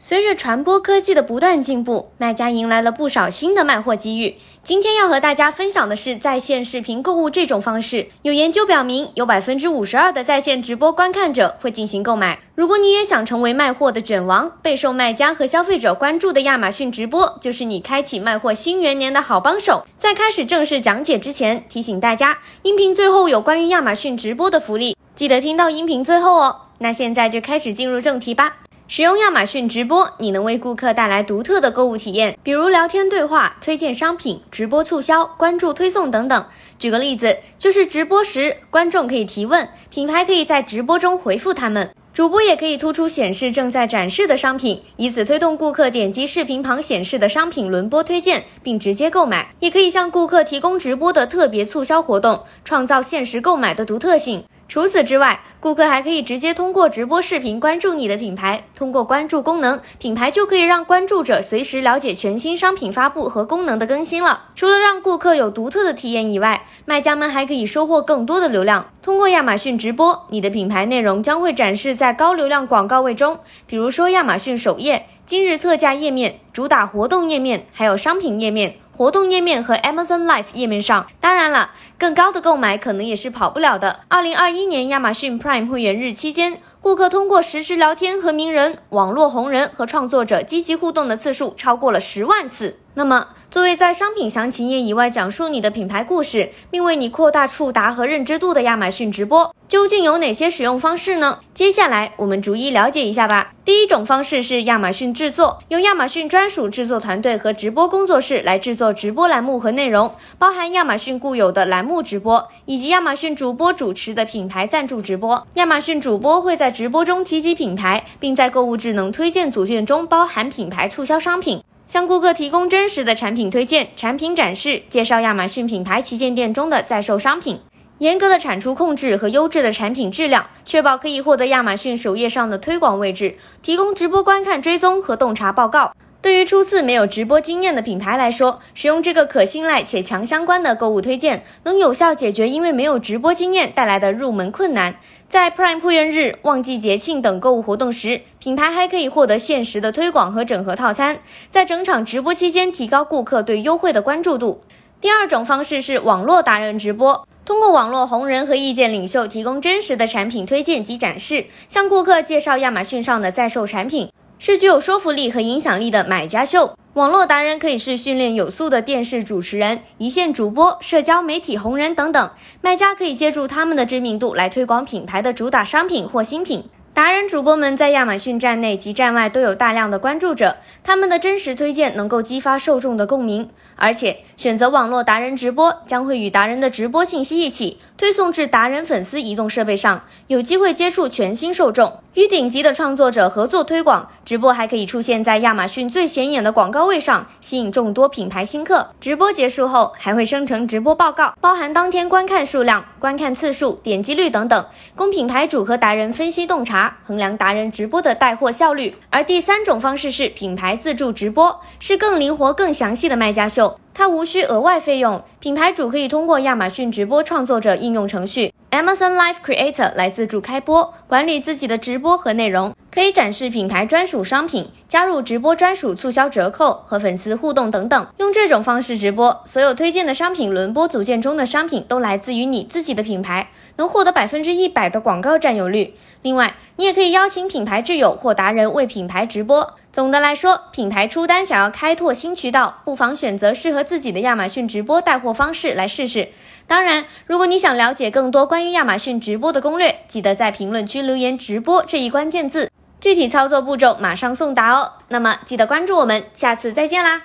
随着传播科技的不断进步，卖家迎来了不少新的卖货机遇。今天要和大家分享的是在线视频购物这种方式。有研究表明，有百分之五十二的在线直播观看者会进行购买。如果你也想成为卖货的卷王，备受卖家和消费者关注的亚马逊直播就是你开启卖货新元年的好帮手。在开始正式讲解之前，提醒大家，音频最后有关于亚马逊直播的福利，记得听到音频最后哦。那现在就开始进入正题吧。使用亚马逊直播，你能为顾客带来独特的购物体验，比如聊天对话、推荐商品、直播促销、关注推送等等。举个例子，就是直播时，观众可以提问，品牌可以在直播中回复他们，主播也可以突出显示正在展示的商品，以此推动顾客点击视频旁显示的商品轮播推荐，并直接购买。也可以向顾客提供直播的特别促销活动，创造限时购买的独特性。除此之外，顾客还可以直接通过直播视频关注你的品牌。通过关注功能，品牌就可以让关注者随时了解全新商品发布和功能的更新了。除了让顾客有独特的体验以外，卖家们还可以收获更多的流量。通过亚马逊直播，你的品牌内容将会展示在高流量广告位中，比如说亚马逊首页、今日特价页面、主打活动页面，还有商品页面。活动页面和 Amazon Live 页面上，当然了，更高的购买可能也是跑不了的。二零二一年亚马逊 Prime 会员日期间，顾客通过实时聊天和名人、网络红人和创作者积极互动的次数超过了十万次。那么，作为在商品详情页以外讲述你的品牌故事，并为你扩大触达和认知度的亚马逊直播，究竟有哪些使用方式呢？接下来我们逐一了解一下吧。第一种方式是亚马逊制作，由亚马逊专属制作团队和直播工作室来制作直播栏目和内容，包含亚马逊固有的栏目直播，以及亚马逊主播主持的品牌赞助直播。亚马逊主播会在直播中提及品牌，并在购物智能推荐组件中包含品牌促销商品。向顾客提供真实的产品推荐、产品展示，介绍亚马逊品牌旗舰店中的在售商品，严格的产出控制和优质的产品质量，确保可以获得亚马逊首页上的推广位置，提供直播观看追踪和洞察报告。对于初次没有直播经验的品牌来说，使用这个可信赖且强相关的购物推荐，能有效解决因为没有直播经验带来的入门困难。在 Prime 会员日、旺季节庆等购物活动时，品牌还可以获得限时的推广和整合套餐，在整场直播期间提高顾客对优惠的关注度。第二种方式是网络达人直播，通过网络红人和意见领袖提供真实的产品推荐及展示，向顾客介绍亚马逊上的在售产品，是具有说服力和影响力的买家秀。网络达人可以是训练有素的电视主持人、一线主播、社交媒体红人等等，卖家可以借助他们的知名度来推广品牌的主打商品或新品。达人主播们在亚马逊站内及站外都有大量的关注者，他们的真实推荐能够激发受众的共鸣。而且，选择网络达人直播将会与达人的直播信息一起推送至达人粉丝移动设备上，有机会接触全新受众。与顶级的创作者合作推广直播，还可以出现在亚马逊最显眼的广告位上，吸引众多品牌新客。直播结束后，还会生成直播报告，包含当天观看数量、观看次数、点击率等等，供品牌主和达人分析洞察。衡量达人直播的带货效率，而第三种方式是品牌自助直播，是更灵活、更详细的卖家秀。它无需额外费用，品牌主可以通过亚马逊直播创作者应用程序。Amazon Live Creator 来自助开播，管理自己的直播和内容。可以展示品牌专属商品，加入直播专属促销折扣和粉丝互动等等。用这种方式直播，所有推荐的商品轮播组件中的商品都来自于你自己的品牌，能获得百分之一百的广告占有率。另外，你也可以邀请品牌挚友或达人为品牌直播。总的来说，品牌出单想要开拓新渠道，不妨选择适合自己的亚马逊直播带货方式来试试。当然，如果你想了解更多关关于亚马逊直播的攻略，记得在评论区留言“直播”这一关键字。具体操作步骤马上送达哦，那么记得关注我们，下次再见啦！